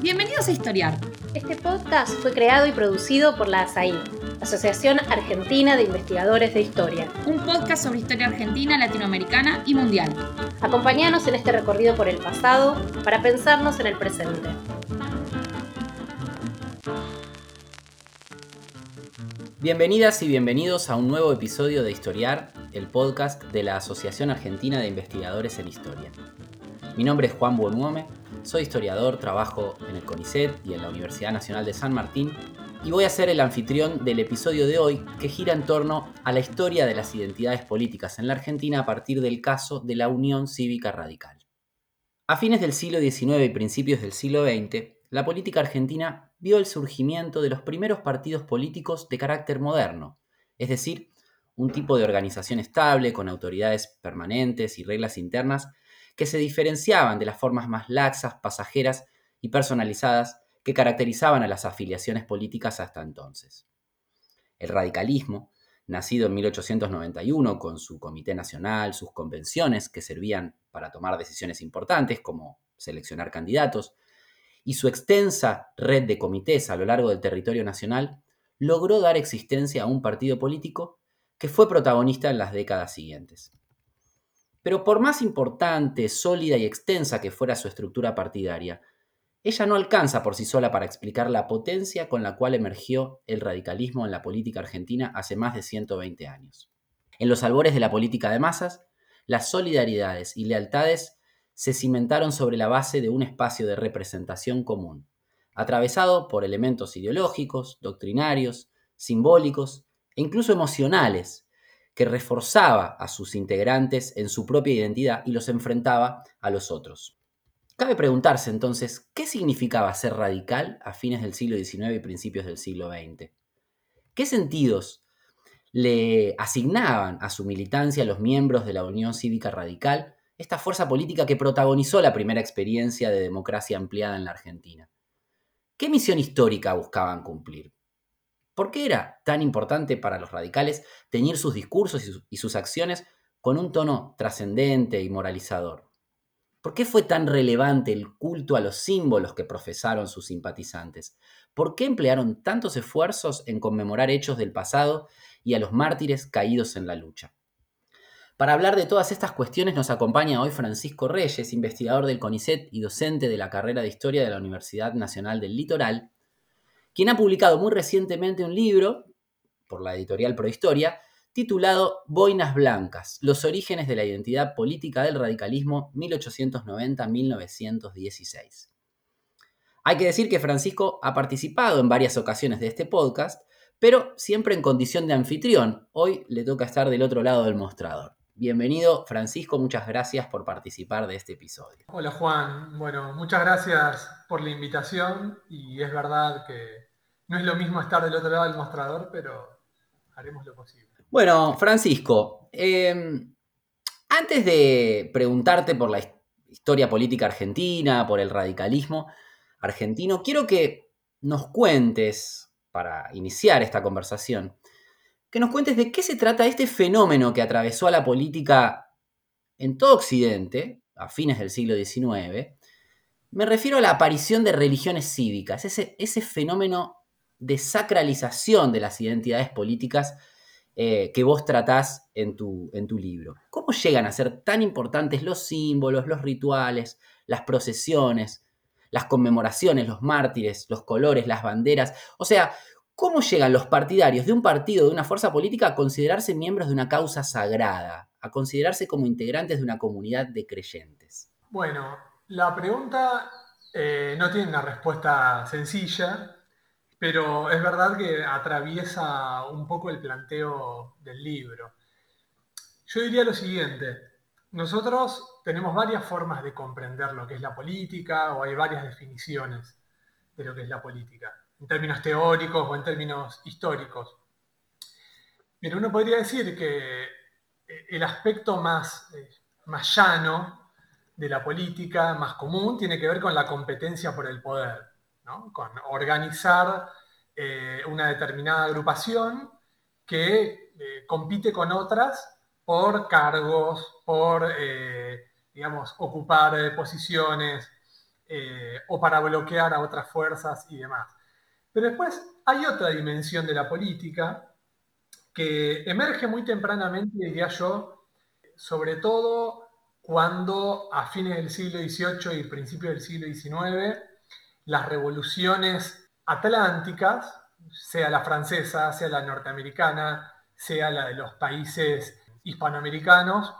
Bienvenidos a Historiar. Este podcast fue creado y producido por la ASAI, Asociación Argentina de Investigadores de Historia. Un podcast sobre historia argentina, latinoamericana y mundial. Acompáñanos en este recorrido por el pasado para pensarnos en el presente. Bienvenidas y bienvenidos a un nuevo episodio de Historiar, el podcast de la Asociación Argentina de Investigadores en Historia. Mi nombre es Juan Buonuome, soy historiador, trabajo en el CONICET y en la Universidad Nacional de San Martín y voy a ser el anfitrión del episodio de hoy que gira en torno a la historia de las identidades políticas en la Argentina a partir del caso de la Unión Cívica Radical. A fines del siglo XIX y principios del siglo XX, la política argentina vio el surgimiento de los primeros partidos políticos de carácter moderno, es decir, un tipo de organización estable con autoridades permanentes y reglas internas que se diferenciaban de las formas más laxas, pasajeras y personalizadas que caracterizaban a las afiliaciones políticas hasta entonces. El radicalismo, nacido en 1891 con su Comité Nacional, sus convenciones que servían para tomar decisiones importantes como seleccionar candidatos, y su extensa red de comités a lo largo del territorio nacional, logró dar existencia a un partido político que fue protagonista en las décadas siguientes. Pero por más importante, sólida y extensa que fuera su estructura partidaria, ella no alcanza por sí sola para explicar la potencia con la cual emergió el radicalismo en la política argentina hace más de 120 años. En los albores de la política de masas, las solidaridades y lealtades se cimentaron sobre la base de un espacio de representación común, atravesado por elementos ideológicos, doctrinarios, simbólicos e incluso emocionales, que reforzaba a sus integrantes en su propia identidad y los enfrentaba a los otros. Cabe preguntarse entonces, ¿qué significaba ser radical a fines del siglo XIX y principios del siglo XX? ¿Qué sentidos le asignaban a su militancia los miembros de la Unión Cívica Radical, esta fuerza política que protagonizó la primera experiencia de democracia ampliada en la Argentina? ¿Qué misión histórica buscaban cumplir? ¿Por qué era tan importante para los radicales teñir sus discursos y sus, acciones con un tono trascendente y moralizador? ¿Por qué fue tan relevante el culto a los símbolos que profesaron sus simpatizantes? ¿Por qué emplearon tantos esfuerzos en conmemorar hechos del pasado y a los mártires caídos en la lucha? Para hablar de todas estas cuestiones nos acompaña hoy Francisco Reyes, investigador del CONICET y docente de la carrera de Historia de la Universidad Nacional del Litoral, quien ha publicado muy recientemente un libro, por la editorial Prohistoria, titulado Boinas Blancas, los orígenes de la identidad política del radicalismo 1890-1916. Hay que decir que Francisco ha participado en varias ocasiones de este podcast, pero siempre en condición de anfitrión. Hoy le toca estar del otro lado del mostrador. Bienvenido, Francisco, muchas gracias por participar de este episodio. Hola Juan, bueno, muchas gracias por la invitación y es verdad que no es lo mismo estar del otro lado del mostrador, pero haremos lo posible. Bueno, Francisco, em, antes de preguntarte por la historia política argentina, por el radicalismo argentino, quiero que nos cuentes, para iniciar esta conversación, que nos cuentes de qué se trata este fenómeno que atravesó a la política en todo Occidente, a fines del siglo XIX. Me refiero a la aparición de religiones cívicas, ese, ese fenómeno de sacralización de las identidades políticas eh, que vos tratás en tu, en tu libro. ¿Cómo llegan a ser tan importantes los símbolos, los rituales, las procesiones, las conmemoraciones, los mártires, los colores, las banderas? O sea, ¿Cómo llegan los partidarios de un partido, de una fuerza política, a considerarse miembros de una causa sagrada, a considerarse como integrantes de una comunidad de creyentes? Bueno, la pregunta eh, no tiene una respuesta sencilla, pero es verdad que atraviesa un poco el planteo del libro. Yo diría lo siguiente, nosotros tenemos varias formas de comprender lo que es la política o hay varias definiciones de lo que es la política en términos teóricos o en términos históricos. Pero uno podría decir que eh, el aspecto más, eh, más llano de la política, más común, tiene que ver con la competencia por el poder, con organizar eh, una determinada agrupación que compite con otras por cargos, por, ocupar posiciones, o para bloquear a otras fuerzas y demás. Pero después hay otra dimensión de la política que emerge muy tempranamente, diría yo, sobre todo cuando a fines del siglo XVIII y principios del siglo XIX, las revoluciones atlánticas, sea la francesa, sea la norteamericana, sea la de los países hispanoamericanos,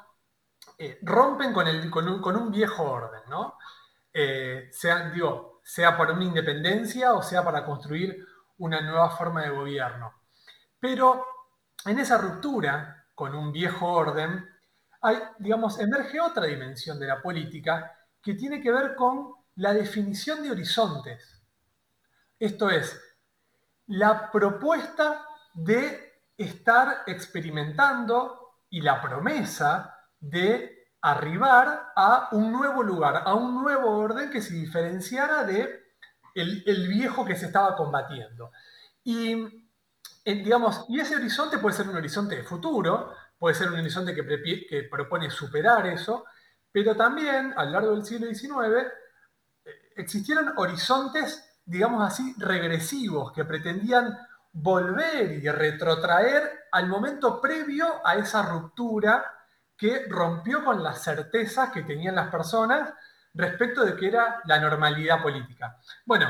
eh, rompen con, el, con, un, viejo orden, ¿no? Eh, sea, digo, sea para una independencia o sea para construir una nueva forma de gobierno. Pero en esa ruptura con un viejo orden, hay, digamos, emerge otra dimensión de la política que tiene que ver con la definición de horizontes. Esto es, la propuesta de estar experimentando y la promesa de arribar a un nuevo lugar, a un nuevo orden que se diferenciara de el, viejo que se estaba combatiendo. Y, eh, digamos, y ese horizonte puede ser un horizonte de futuro, puede ser un horizonte que, que propone superar eso, pero también a lo largo del siglo XIX eh, existieron horizontes, digamos así, regresivos, que pretendían volver y retrotraer al momento previo a esa ruptura que rompió con las certezas que tenían las personas respecto de que era la normalidad política. Bueno,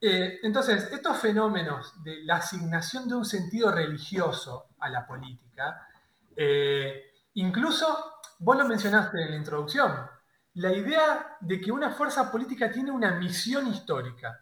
eh, entonces, estos fenómenos de la asignación de un sentido religioso a la política, eh, incluso, vos lo mencionaste en la introducción, la idea de que una fuerza política tiene una misión histórica.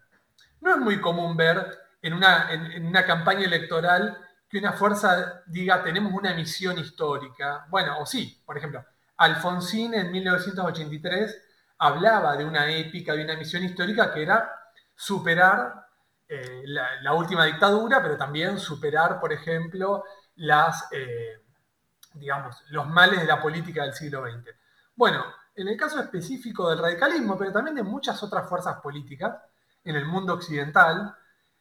No es muy común ver en una, en una campaña electoral que una fuerza diga tenemos una misión histórica. Bueno, o sí, por ejemplo, Alfonsín en 1983 hablaba de una épica, de una misión histórica que era superar eh, la, última dictadura, pero también superar, por ejemplo, las, eh, digamos, los males de la política del siglo XX. Bueno, en el caso específico del radicalismo, pero también de muchas otras fuerzas políticas en el mundo occidental,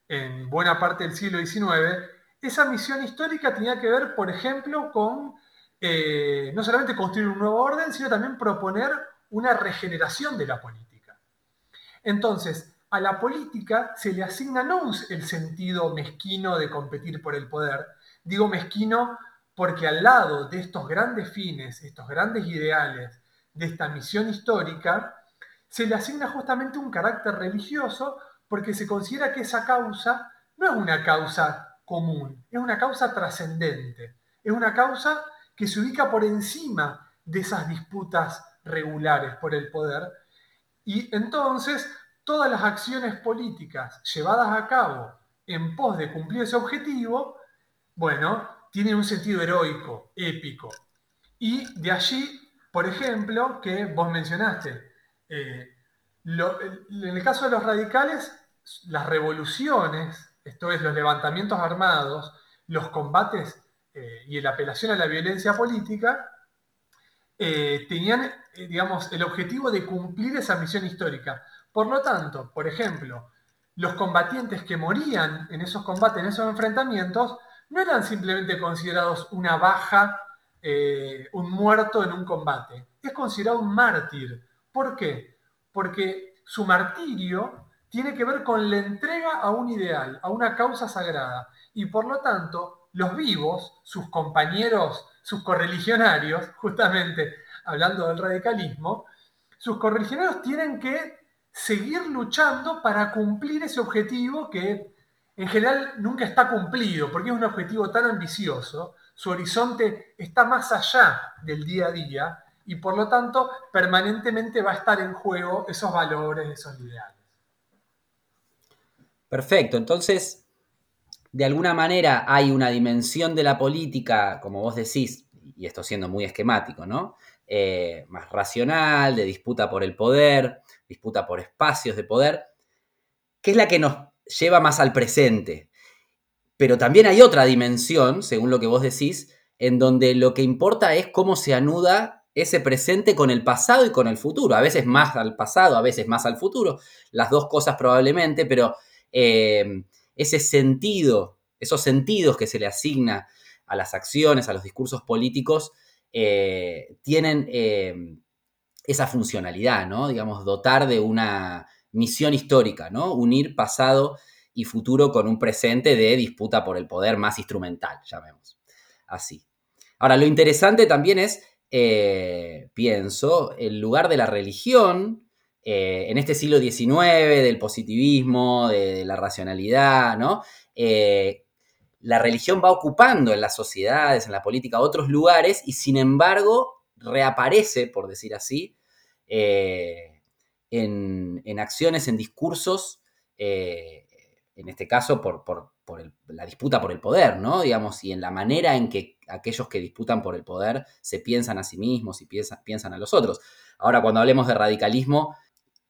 en buena parte del siglo XIX, esa misión histórica tenía que ver, por ejemplo, con eh, no solamente construir un nuevo orden, sino también proponer una regeneración de la política. Entonces, a la política se le asigna no el sentido mezquino de competir por el poder, digo mezquino porque al lado de estos grandes fines, estos grandes ideales, de esta misión histórica, se le asigna justamente un carácter religioso porque se considera que esa causa no es una causa común, es una causa trascendente, es una causa que se ubica por encima de esas disputas regulares por el poder. Y entonces todas las acciones políticas llevadas a cabo en pos de cumplir ese objetivo, bueno, tienen un sentido heroico, épico. Y de allí, por ejemplo, que vos mencionaste, eh, en el caso de los radicales, las revoluciones esto es, los levantamientos armados, los combates eh, y la apelación a la violencia política, eh, tenían, eh, digamos, el objetivo de cumplir esa misión histórica. Por lo tanto, por ejemplo, los combatientes que morían en esos combates, en esos enfrentamientos, no eran simplemente considerados una baja, un muerto en un combate. Es considerado un mártir. ¿Por qué? Porque su martirio tiene que ver con la entrega a un ideal, a una causa sagrada. Y por lo tanto, los vivos, sus compañeros, sus correligionarios, justamente hablando del radicalismo, sus correligionarios tienen que seguir luchando para cumplir ese objetivo que en general nunca está cumplido, porque es un objetivo tan ambicioso, su horizonte está más allá del día a día y por lo tanto permanentemente va a estar en juego esos valores, esos ideales. Perfecto, entonces, de alguna manera hay una dimensión de la política, como vos decís, y esto siendo muy esquemático, ¿no? Eh, más racional, de disputa por el poder, disputa por espacios de poder, que es la que nos lleva más al presente. Pero también hay otra dimensión, según lo que vos decís, en donde lo que importa es cómo se anuda ese presente con el pasado y con el futuro. A veces más al pasado, a veces más al futuro. Las dos cosas probablemente, pero eh, ese sentido, esos sentidos que se le asigna a las acciones, a los discursos políticos, eh, tienen eh, esa funcionalidad, ¿no? Digamos, dotar de una misión histórica, ¿no? Unir pasado y futuro con un presente de disputa por el poder más instrumental, llamemos así. Ahora, lo interesante también es, eh, pienso, el lugar de la religión eh, en este siglo XIX, del positivismo, de, la racionalidad. Eh, la religión va ocupando en las sociedades, en la política, otros lugares y sin embargo reaparece, por decir así, en, acciones, en discursos, eh, en este caso por, la disputa por el poder. Digamos, y en la manera en que aquellos que disputan por el poder se piensan a sí mismos y piensan a los otros. Ahora, cuando hablemos de radicalismo,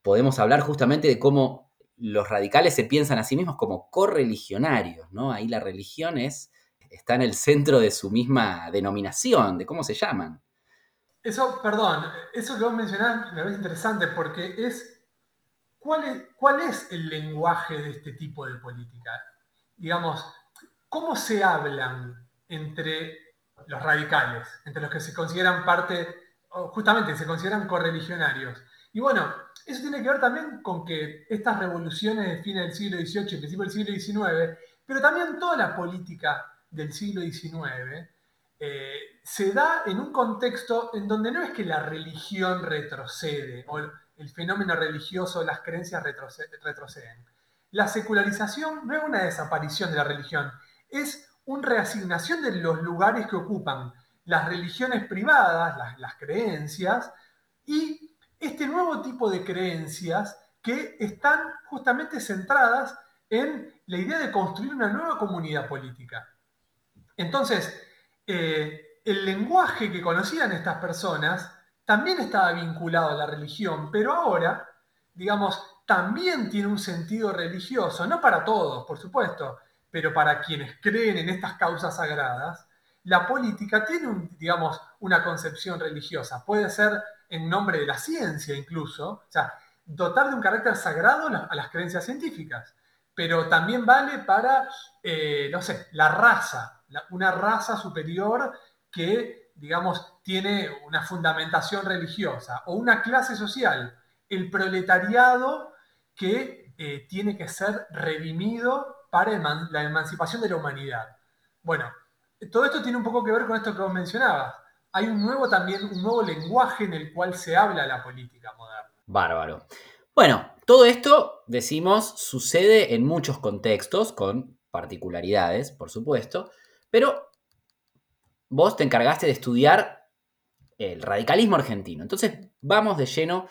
podemos hablar justamente de cómo los radicales se piensan a sí mismos como correligionarios, ¿no? Ahí la religión es, está en el centro de su misma denominación, de cómo se llaman. Eso, perdón, eso que vos mencionás me parece interesante porque es ¿cuál, es, ¿cuál es el lenguaje de este tipo de política? Digamos, ¿cómo se hablan entre los radicales, entre los que se consideran parte, justamente se consideran correligionarios? Y bueno, eso tiene que ver también con que estas revoluciones de fin del siglo XVIII y principio del siglo XIX, pero también toda la política del siglo XIX, eh, se da en un contexto en donde no es que la religión retrocede o el fenómeno religioso, las creencias retroceden. La secularización no es una desaparición de la religión, es una reasignación de los lugares que ocupan las religiones privadas, las, las creencias, y este nuevo tipo de creencias que están justamente centradas en la idea de construir una nueva comunidad política. Entonces, eh, el lenguaje que conocían estas personas también estaba vinculado a la religión, pero ahora, digamos, también tiene un sentido religioso, no para todos, por supuesto, pero para quienes creen en estas causas sagradas, la política tiene, digamos, una concepción religiosa. Puede ser en nombre de la ciencia incluso, o sea, dotar de un carácter sagrado a las creencias científicas, pero también vale para, eh, no sé, la raza, una raza superior que, digamos, tiene una fundamentación religiosa, o una clase social, el proletariado que eh, tiene que ser redimido para la emancipación de la humanidad. Bueno, todo esto tiene un poco que ver con esto que vos mencionabas. Hay un nuevo también, un nuevo lenguaje en el cual se habla la política moderna. Bárbaro. Bueno, todo esto, decimos, sucede en muchos contextos, con particularidades, por supuesto, pero vos te encargaste de estudiar el radicalismo argentino. Entonces vamos de lleno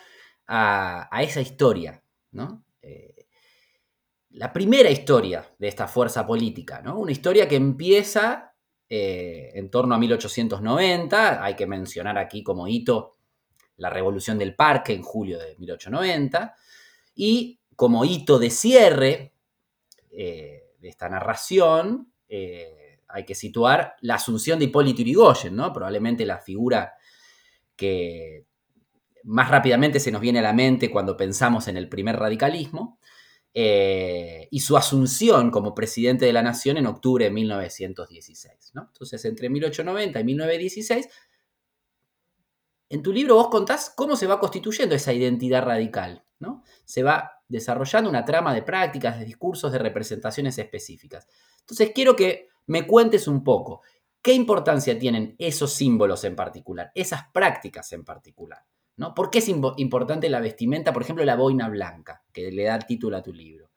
a, esa historia, ¿no? Eh, la primera historia de esta fuerza política, ¿no? Una historia que empieza eh, en torno a 1890, hay que mencionar aquí como hito la Revolución del Parque en julio de 1890, y como hito de cierre eh, de esta narración, hay que situar la asunción de Hipólito Yrigoyen, ¿no? Probablemente la figura que más rápidamente se nos viene a la mente cuando pensamos en el primer radicalismo, eh, y su asunción como presidente de la nación en octubre de 1916. ¿no? Entonces, entre 1890 y 1916, en tu libro vos contás cómo se va constituyendo esa identidad radical. ¿no? Se va desarrollando una trama de prácticas, de discursos, de representaciones específicas. Entonces, quiero que me cuentes un poco qué importancia tienen esos símbolos en particular, esas prácticas en particular. ¿No? ¿Por qué es importante la vestimenta, por ejemplo, la boina blanca, que le da título a tu libro?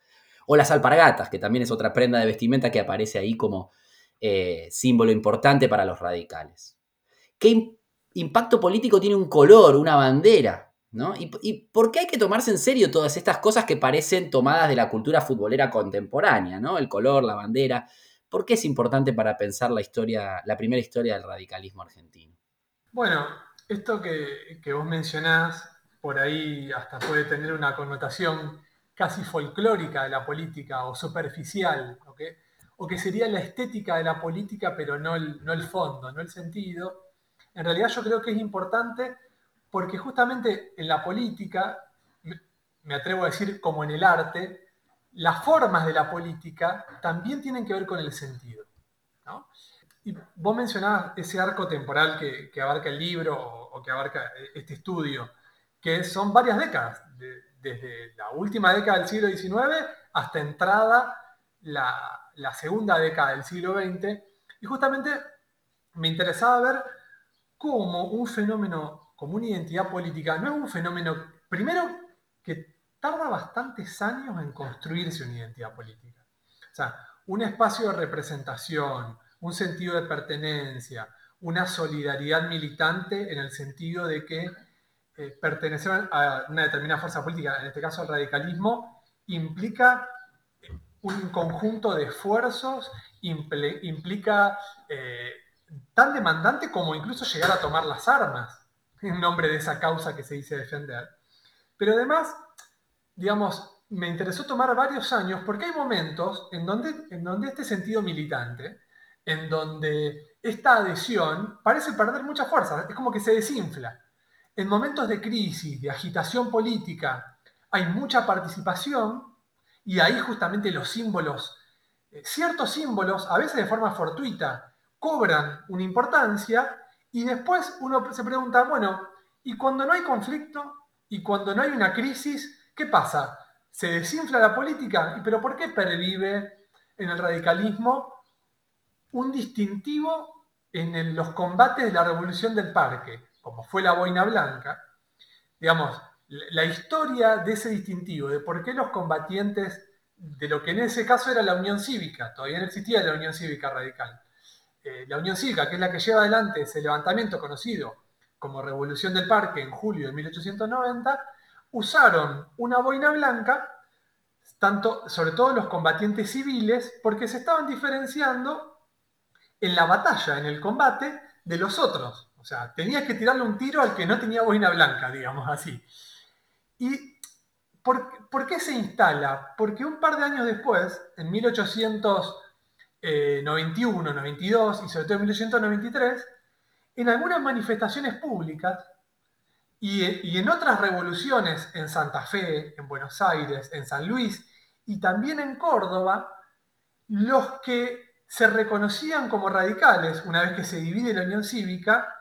O las alpargatas, que también es otra prenda de vestimenta que aparece ahí como eh, símbolo importante para los radicales. ¿Qué impacto político tiene un color, una bandera? ¿no? ¿Y, ¿Y, por qué hay que tomarse en serio todas estas cosas que parecen tomadas de la cultura futbolera contemporánea? ¿no? El color, la bandera. ¿Por qué es importante para pensar la historia, la primera historia del radicalismo argentino? Bueno, esto que, vos mencionás, por ahí hasta puede tener una connotación casi folclórica de la política o superficial, o que sería la estética de la política, pero no el, no el fondo, no el sentido. En realidad yo creo que es importante porque justamente en la política, me atrevo a decir como en el arte, las formas de la política también tienen que ver con el sentido. Y vos mencionabas ese arco temporal que, abarca el libro o, que abarca este estudio. que son varias décadas, desde la última década del siglo XIX hasta entrada la, la segunda década del siglo XX. Y justamente me interesaba ver cómo un fenómeno como una identidad política no es un fenómeno, primero, que tarda bastantes años en construirse una identidad política. O sea, un espacio de representación, un sentido de pertenencia, una solidaridad militante en el sentido de que eh, pertenecer a una determinada fuerza política, en este caso al radicalismo, implica un conjunto de esfuerzos, implica eh, tan demandante como incluso llegar a tomar las armas en nombre de esa causa que se dice defender. Pero además, digamos, me interesó tomar varios años porque hay momentos en donde, en donde este sentido militante, en donde esta adhesión parece perder mucha fuerza, es como que se desinfla. En momentos de crisis, de agitación política, hay mucha participación y ahí justamente los símbolos, eh, ciertos símbolos, a veces de forma fortuita, cobran una importancia y después uno se pregunta, bueno, ¿y cuando no hay conflicto? ¿Y cuando no hay una crisis? ¿Qué pasa? ¿Se desinfla la política? ¿Pero por qué pervive en el radicalismo un distintivo en los combates de la revolución del parque, como fue la boina blanca? Digamos, la historia de ese distintivo, de por qué los combatientes de lo que en ese caso era la Unión Cívica, todavía no existía la Unión Cívica Radical. Eh, la Unión Cívica, que es la que lleva adelante ese levantamiento conocido como Revolución del Parque en julio de 1890, usaron una boina blanca, tanto, sobre todo los combatientes civiles, porque se estaban diferenciando en la batalla, en el combate, de los otros. O sea, tenías que tirarle un tiro al que no tenía boina blanca, digamos así. ¿Y por, qué se instala? Porque un par de años después, en 1891, 92 y sobre todo en 1893, en algunas manifestaciones públicas y, y, en otras revoluciones en Santa Fe, en Buenos Aires, en San Luis y también en Córdoba, los que se reconocían como radicales una vez que se divide la Unión Cívica,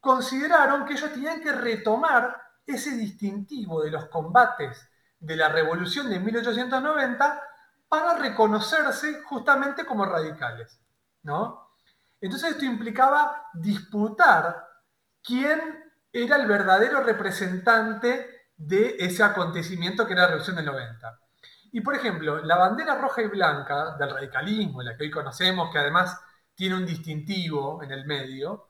consideraron que ellos tenían que retomar ese distintivo de los combates de la revolución de 1890 para reconocerse justamente como radicales. ¿no? Entonces esto implicaba disputar quién era el verdadero representante de ese acontecimiento que era la revolución del 90. Y por ejemplo, la bandera roja y blanca del radicalismo, la que hoy conocemos, que además tiene un distintivo en el medio,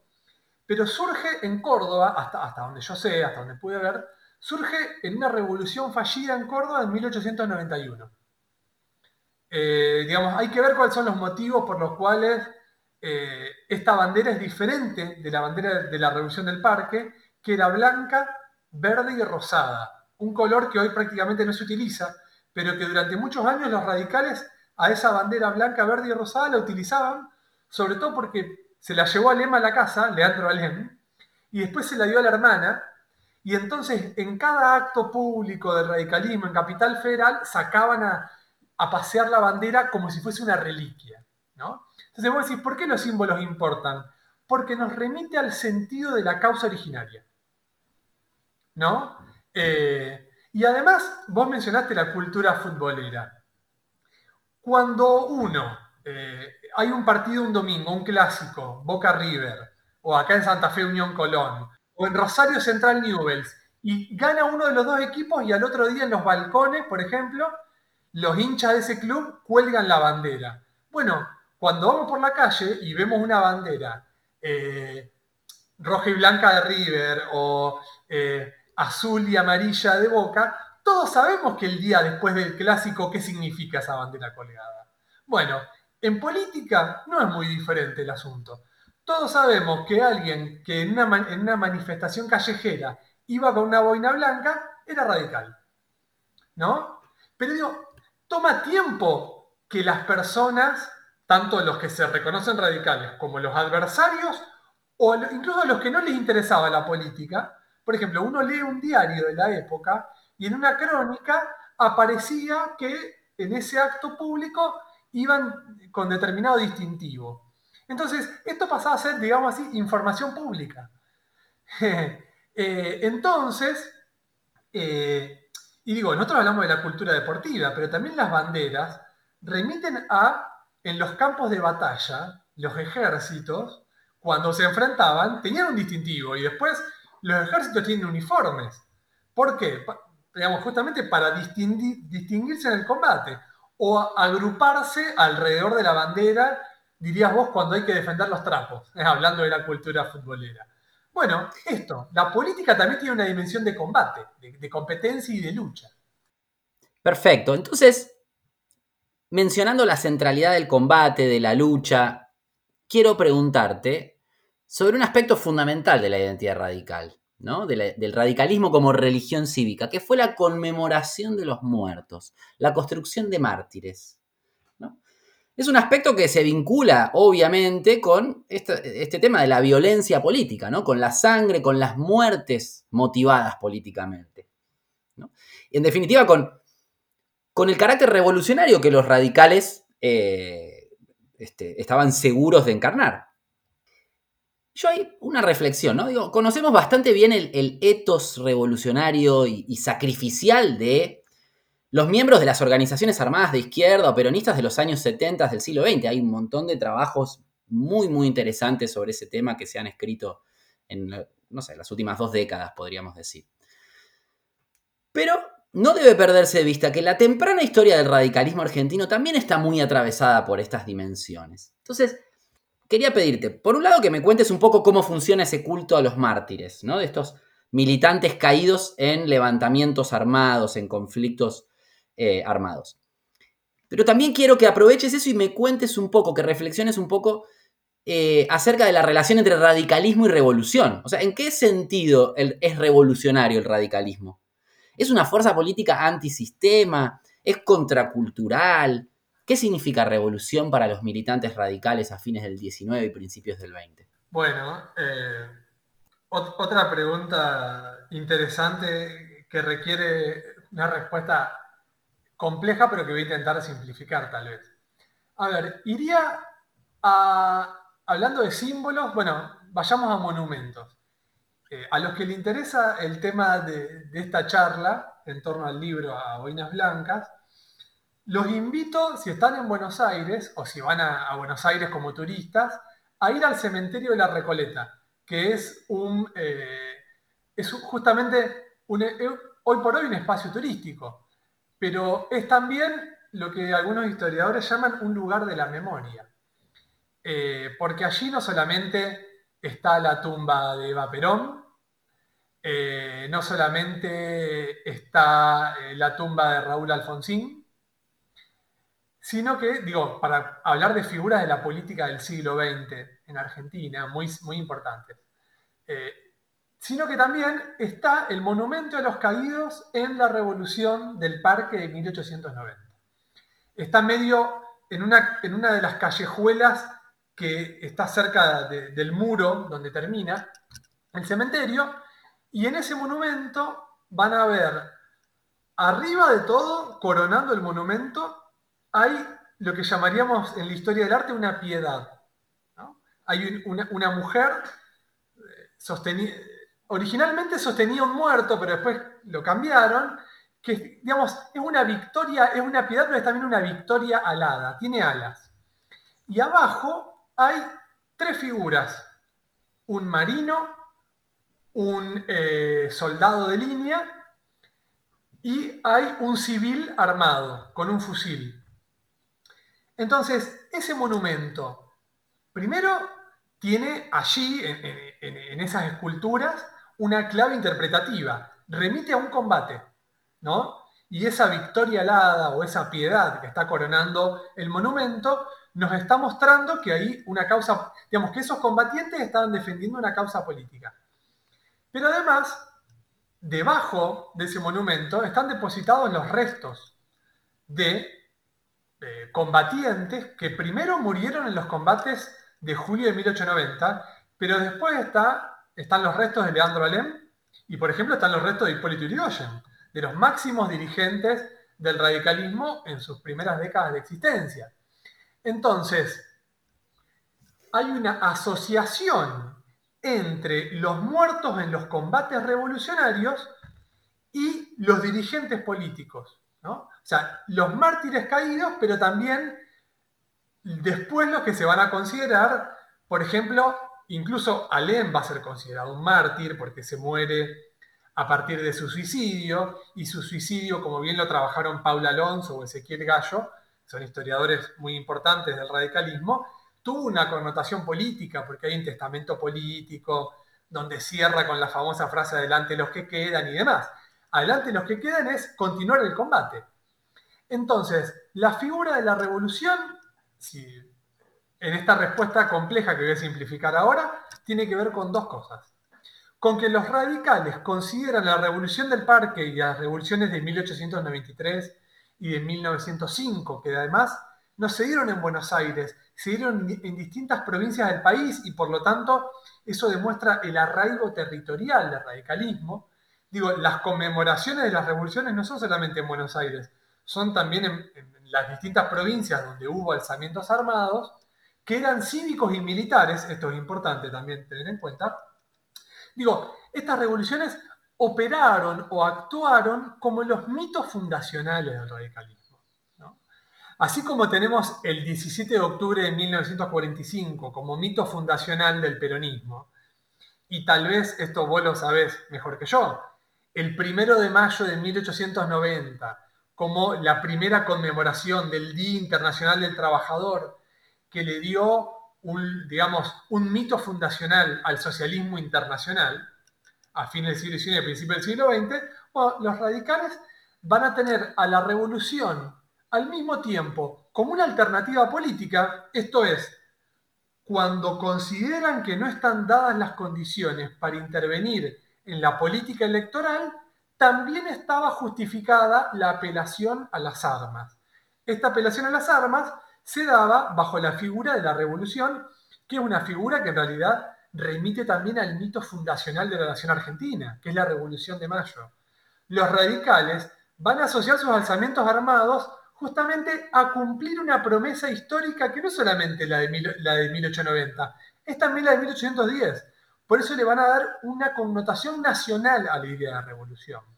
pero surge en Córdoba, hasta, donde yo sé, hasta donde pude ver, surge en una revolución fallida en Córdoba en 1891. Eh, digamos, hay que ver cuáles son los motivos por los cuales eh, esta bandera es diferente de la bandera de la Revolución del Parque, que era blanca, verde y rosada. Un color que hoy prácticamente no se utiliza, pero que durante muchos años los radicales a esa bandera blanca, verde y rosada la utilizaban, sobre todo porque se la llevó a Lema a la casa, Leandro Alem, y después se la dio a la hermana, y entonces en cada acto público del radicalismo en Capital Federal sacaban a, pasear la bandera como si fuese una reliquia. ¿no? Entonces vos decís, ¿por qué los símbolos importan? Porque nos remite al sentido de la causa originaria. ¿No? Eh, y además, vos mencionaste la cultura futbolera. Cuando uno eh, hay un partido un domingo, un clásico, Boca River, o acá en Santa Fe Unión Colón, o en Rosario Central Newells, y gana uno de los dos equipos y al otro día en los balcones, por ejemplo, los hinchas de ese club cuelgan la bandera. Bueno, cuando vamos por la calle y vemos una bandera eh, roja y blanca de River o eh, azul y amarilla de Boca, todos sabemos que el día después del clásico, ¿qué significa esa bandera colgada? Bueno, en política no es muy diferente el asunto. Todos sabemos que alguien que en una, manifestación callejera iba con una boina blanca era radical. ¿No? Pero digo, toma tiempo que las personas, tanto los que se reconocen radicales como los adversarios, o incluso los que no les interesaba la política, por ejemplo, uno lee un diario de la época y en una crónica aparecía que en ese acto público iban con determinado distintivo. Entonces, esto pasaba a ser, digamos así, información pública. Eh, entonces, Eh, y digo, nosotros hablamos de la cultura deportiva, pero también las banderas remiten a, en los campos de batalla, los ejércitos, cuando se enfrentaban, tenían un distintivo y después los ejércitos tienen uniformes. ¿Por qué? digamos, justamente para distinguirse en el combate o agruparse alrededor de la bandera, dirías vos, cuando hay que defender los trapos, hablando de la cultura futbolera. Bueno, esto, la política también tiene una dimensión de combate, de, competencia y de lucha. Perfecto, entonces, mencionando la centralidad del combate, de la lucha, quiero preguntarte sobre un aspecto fundamental de la identidad radical, ¿no? del radicalismo como religión cívica, que fue la conmemoración de los muertos, la construcción de mártires. Es un aspecto que se vincula, obviamente, con este, tema de la violencia política, ¿no? Con la sangre, con las muertes motivadas políticamente. en definitiva, con, con, el carácter revolucionario que los radicales eh, este, estaban seguros de encarnar. Yo hay una reflexión, ¿no? Digo, conocemos bastante bien el, el etos revolucionario y sacrificial de los miembros de las organizaciones armadas de izquierda o peronistas de los años 70 del siglo XX. Hay un montón de trabajos muy, muy interesantes sobre ese tema que se han escrito en, no sé, las últimas dos décadas, podríamos decir. Pero no debe perderse de vista que la temprana historia del radicalismo argentino también está muy atravesada por estas dimensiones. Entonces, quería pedirte, por un lado, que me cuentes un poco cómo funciona ese culto a los mártires, ¿no? De estos militantes caídos en levantamientos armados, en conflictos eh, armados. Pero también quiero que aproveches eso y me cuentes un poco, que reflexiones un poco eh, acerca de la relación entre radicalismo y revolución. O sea, ¿en qué sentido es revolucionario el radicalismo? ¿Es una fuerza política antisistema? ¿Es contracultural? ¿Qué significa revolución para los militantes radicales a fines del 19 y principios del 20? Bueno, eh, otra pregunta interesante que requiere una respuesta compleja, pero que voy a intentar simplificar tal vez. A ver, iría a, hablando de símbolos, bueno, vayamos a monumentos. Eh, a los que le interesa el tema de, esta charla en torno al libro A Boinas Blancas, los invito, si están en Buenos Aires o si van a, Buenos Aires como turistas, a ir al cementerio de la Recoleta, que es un eh, es justamente eh, hoy por hoy un espacio turístico pero es también lo que algunos historiadores llaman un lugar de la memoria. Eh, porque allí no solamente está la tumba de Eva Perón, no solamente está la tumba de Raúl Alfonsín, sino que, digo, para hablar de figuras de la política del siglo XX en Argentina, muy, muy importantes sino que también está el monumento a los caídos en la revolución del parque de 1890. Está medio en una, en una de las callejuelas que está cerca del muro donde termina el cementerio, y en ese monumento van a ver, arriba de todo, coronando el monumento, hay lo que llamaríamos en la historia del arte una piedad. Hay una, mujer eh, originalmente sostenía un muerto, pero después lo cambiaron, que digamos, es una victoria, es una piedad, pero es también una victoria alada, tiene alas. Y abajo hay tres figuras, un marino, un eh, soldado de línea y hay un civil armado con un fusil. Entonces, ese monumento, primero, tiene allí, en esas esculturas, una clave interpretativa, remite a un combate, ¿no? Y esa victoria alada o esa piedad que está coronando el monumento nos está mostrando que hay una causa, digamos que esos combatientes estaban defendiendo una causa política. Pero además, debajo de ese monumento están depositados los restos de combatientes que primero murieron en los combates de julio de 1890, pero después está están los restos de Leandro Alem y, por ejemplo, están los restos de Hipólito Yrigoyen, de los máximos dirigentes del radicalismo en sus primeras décadas de existencia. Entonces, hay una asociación entre los muertos en los combates revolucionarios y los dirigentes políticos. ¿no? O sea, los mártires caídos, pero también después los que se van a considerar, por ejemplo, incluso Alem va a ser considerado un mártir porque se muere a partir de su suicidio, y su suicidio, como bien lo trabajaron Paula Alonso o Ezequiel Gallo, son historiadores muy importantes del radicalismo, tuvo una connotación política, porque hay un testamento político, donde cierra con la famosa frase adelante los que quedan y demás. Adelante los que quedan es continuar el combate. Entonces, la figura de la revolución, en esta respuesta compleja que voy a simplificar ahora, tiene que ver con dos cosas con que los radicales consideran la revolución del parque y las revoluciones de 1893 y de 1905, que además no se dieron en Buenos Aires, se dieron en distintas provincias del país y por lo tanto eso demuestra el arraigo territorial del radicalismo. Digo, las conmemoraciones de las revoluciones no son solamente en Buenos Aires, son también en, las distintas provincias donde hubo alzamientos armados, que eran cívicos y militares, esto es importante también tener en cuenta, Digo, estas revoluciones operaron o actuaron como los mitos fundacionales del radicalismo. Así como tenemos el 17 de octubre de 1945 como mito fundacional del peronismo, y tal vez esto vos lo sabés mejor que yo, el primero de mayo de 1890 como la primera conmemoración del Día Internacional del Trabajador que le dio un, digamos, un mito fundacional al socialismo internacional, a fines del siglo XIX y principios del siglo XX, los radicales van a tener a la revolución al mismo tiempo como una alternativa política, esto es, cuando consideran que no están dadas las condiciones para intervenir en la política electoral, también estaba justificada la apelación a las armas. Esta apelación a las armas se daba bajo la figura de la revolución, que es una figura que en realidad remite también al mito fundacional de la nación argentina, que es la Revolución de Mayo. Los radicales van a asociar sus alzamientos armados justamente a cumplir una promesa histórica que no es solamente la de, la de 1890, es también la de 1810. Por eso le van a dar una connotación nacional a la idea de revolución.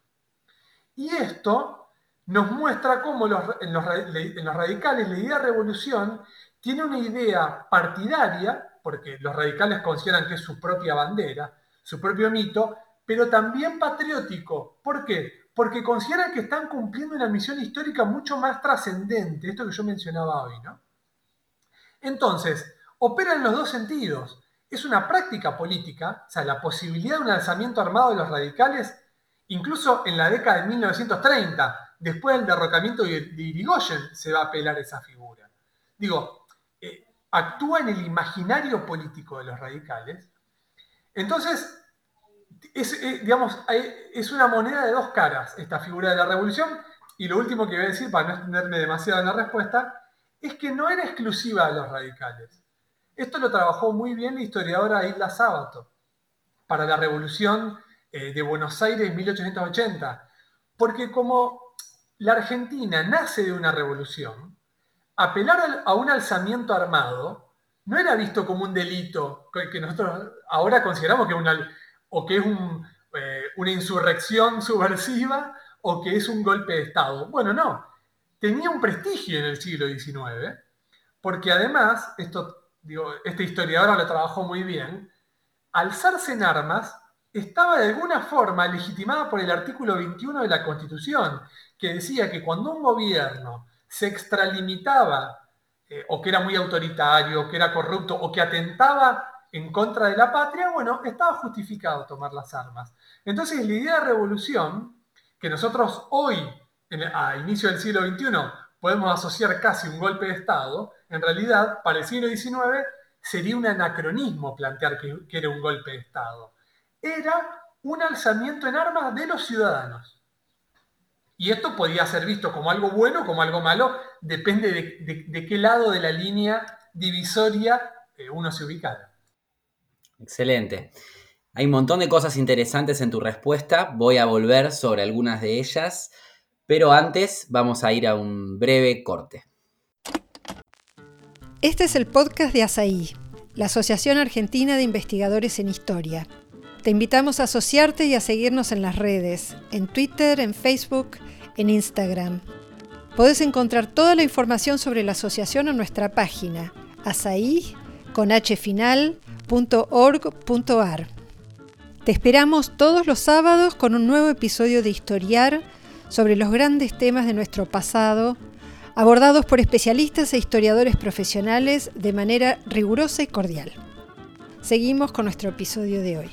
Y esto nos muestra cómo en, los, radicales la idea de revolución tiene una idea partidaria, porque los radicales consideran que es su propia bandera, su propio mito, pero también patriótico. ¿Por qué? Porque consideran que están cumpliendo una misión histórica mucho más trascendente, esto que yo mencionaba hoy, ¿no? Entonces, opera en los dos sentidos. Es una práctica política, o sea, la posibilidad de un alzamiento armado de los radicales, incluso en la década de 1930, después del derrocamiento de Irigoyen se va a apelar esa figura. Digo, eh, actúa en el imaginario político de los radicales. Entonces, es, eh, digamos, es una moneda de dos caras esta figura de la revolución. Y lo último que voy a decir, para no extenderme demasiado en la respuesta, es que no era exclusiva de los radicales. Esto lo trabajó muy bien la historiadora Isla Sábato para la revolución eh, de Buenos Aires en 1880. Porque como la Argentina nace de una revolución, apelar a un alzamiento armado no era visto como un delito que nosotros ahora consideramos que, una, o que es eh, una insurrección subversiva o que es un golpe de Estado. Bueno, no, tenía un prestigio en el siglo XIX, porque además, esto, digo, este historiador lo trabajó muy bien, alzarse en armas estaba de alguna forma legitimada por el artículo 21 de la Constitución, que decía que cuando un gobierno se extralimitaba, eh, o que era muy autoritario, o que era corrupto, o que atentaba en contra de la patria, bueno, estaba justificado tomar las armas. Entonces, la idea de revolución, que nosotros hoy, a inicio del siglo XXI, podemos asociar casi un golpe de Estado, en realidad, para el siglo XIX, sería un anacronismo plantear que era un golpe de Estado era un alzamiento en armas de los ciudadanos. Y esto podía ser visto como algo bueno o como algo malo, depende de, qué lado de la línea divisoria eh, uno se ubicara. Excelente. Hay un montón de cosas interesantes en tu respuesta, voy a volver sobre algunas de ellas, pero antes vamos a ir a un breve corte. Este es el podcast de ASAI, la Asociación Argentina de Investigadores en Historia Te invitamos a asociarte y a seguirnos en las redes, en Twitter, en Facebook, en Instagram. Podés encontrar toda la información sobre la asociación en nuestra página asaí.org.ar. Te esperamos todos los sábados con un nuevo episodio de Historiar sobre los grandes temas de nuestro pasado, abordados por especialistas e historiadores profesionales de manera rigurosa y cordial. Seguimos con nuestro episodio de hoy.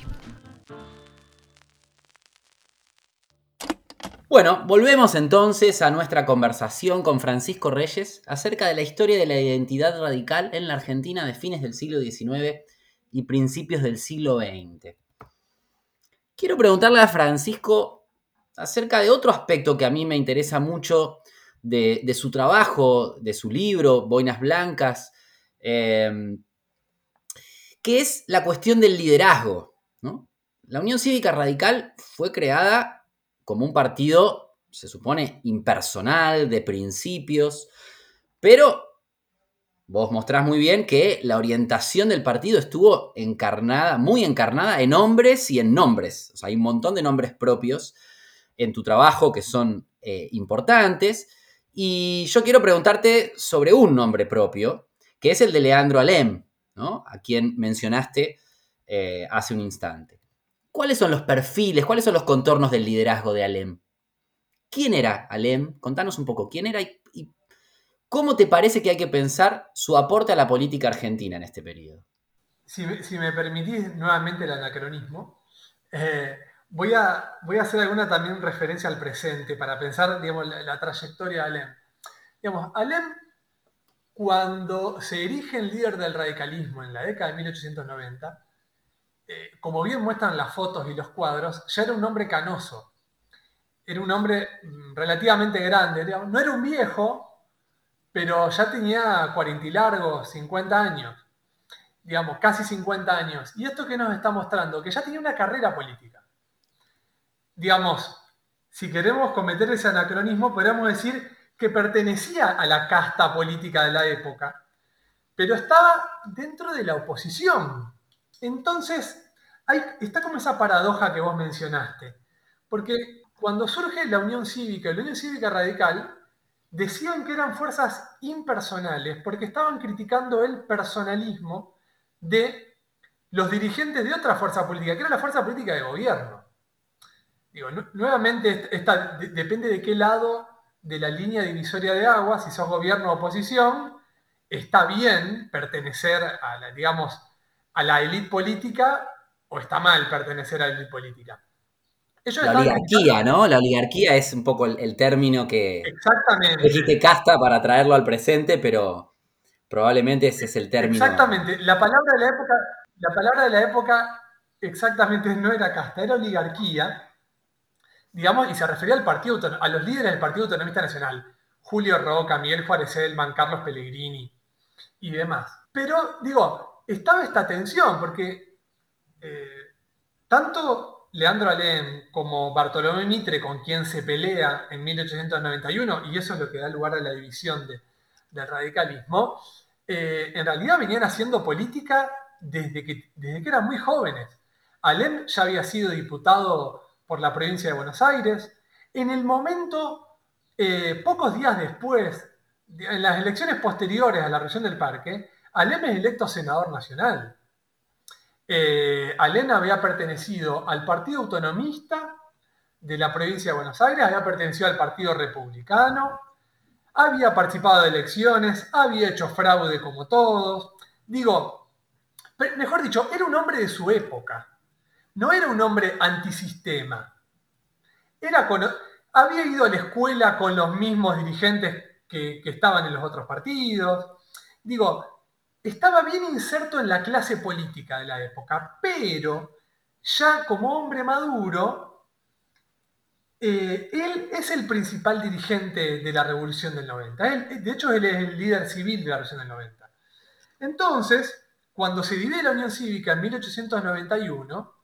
Bueno, volvemos entonces a nuestra conversación con Francisco Reyes acerca de la historia de la identidad radical en la Argentina de fines del siglo XIX y principios del siglo XX. Quiero preguntarle a Francisco acerca de otro aspecto que a mí me interesa mucho de, su trabajo, de su libro, Boinas Blancas, em, que es la cuestión del liderazgo. La Unión Cívica Radical fue creada como un partido, se supone, impersonal, de principios, pero vos mostrás muy bien que la orientación del partido estuvo encarnada, muy encarnada en hombres y en nombres. Hay un montón de nombres propios en tu trabajo que son eh, importantes. Y yo quiero preguntarte sobre un nombre propio, que es el de Leandro Alem, ¿no? a quien mencionaste eh, hace un instante. ¿Cuáles son los perfiles, cuáles son los contornos del liderazgo de Alem? ¿Quién era Alem? Contanos un poco, ¿quién era y, cómo te parece que hay que pensar su aporte a la política argentina en este periodo? Si, me permitís nuevamente el anacronismo, eh, voy, a, voy a hacer alguna también referencia al presente para pensar digamos, la, trayectoria de Alem. Digamos, Alem, cuando se erige en líder del radicalismo en la década de 1890, eh, como bien muestran las fotos y los cuadros, ya era un hombre canoso. Era un hombre mm, relativamente grande. No era un viejo, pero ya tenía 40 y largos, 50 años. Digamos, casi 50 años. ¿Y esto que nos está mostrando? Que ya tenía una carrera política. Digamos, si queremos cometer ese anacronismo, podríamos decir que pertenecía a la casta política de la época, pero estaba dentro de la oposición. Entonces, está como esa paradoja que vos mencionaste, porque cuando surge la Unión Cívica y la Unión Cívica Radical, decían que eran fuerzas impersonales porque estaban criticando el personalismo de los dirigentes de otra fuerza política, que era la fuerza política de gobierno. Digo, nuevamente, depende de qué lado de la línea divisoria de agua, si sos gobierno o oposición, está bien pertenecer a la, digamos, a la élite política o está mal pertenecer a la élite política. la oligarquía, ¿no? La oligarquía es un poco el, término que Exactamente. dijiste casta para traerlo al presente, pero probablemente ese es el término. Exactamente. La palabra de la época, la palabra de la época exactamente no era casta, era oligarquía, digamos, y se refería al partido, a los líderes del Partido Autonomista Nacional. Julio Roca, Miguel Juárez Elman, Carlos Pellegrini y demás. Pero, digo, estaba esta tensión, porque eh, tanto Leandro Alem como Bartolomé Mitre, con quien se pelea en 1891, y eso es lo que da lugar a la división del radicalismo, eh, en realidad venían haciendo política desde que, desde que eran muy jóvenes. Alem ya había sido diputado por la provincia de Buenos Aires. En el momento, eh, pocos días después, en las elecciones posteriores a la región del Parque, Alem es electo senador nacional. Eh, Alem había pertenecido al Partido Autonomista de la provincia de Buenos Aires, había pertenecido al Partido Republicano, había participado de elecciones, había hecho fraude como todos. Digo, mejor dicho, era un hombre de su época, no era un hombre antisistema. Era había ido a la escuela con los mismos dirigentes que, que estaban en los otros partidos. Digo, estaba bien inserto en la clase política de la época, pero ya como hombre maduro, eh, él es el principal dirigente de la Revolución del 90. de hecho, él es el líder civil de la Revolución del 90. Entonces, cuando se divide la Unión Cívica en 1891,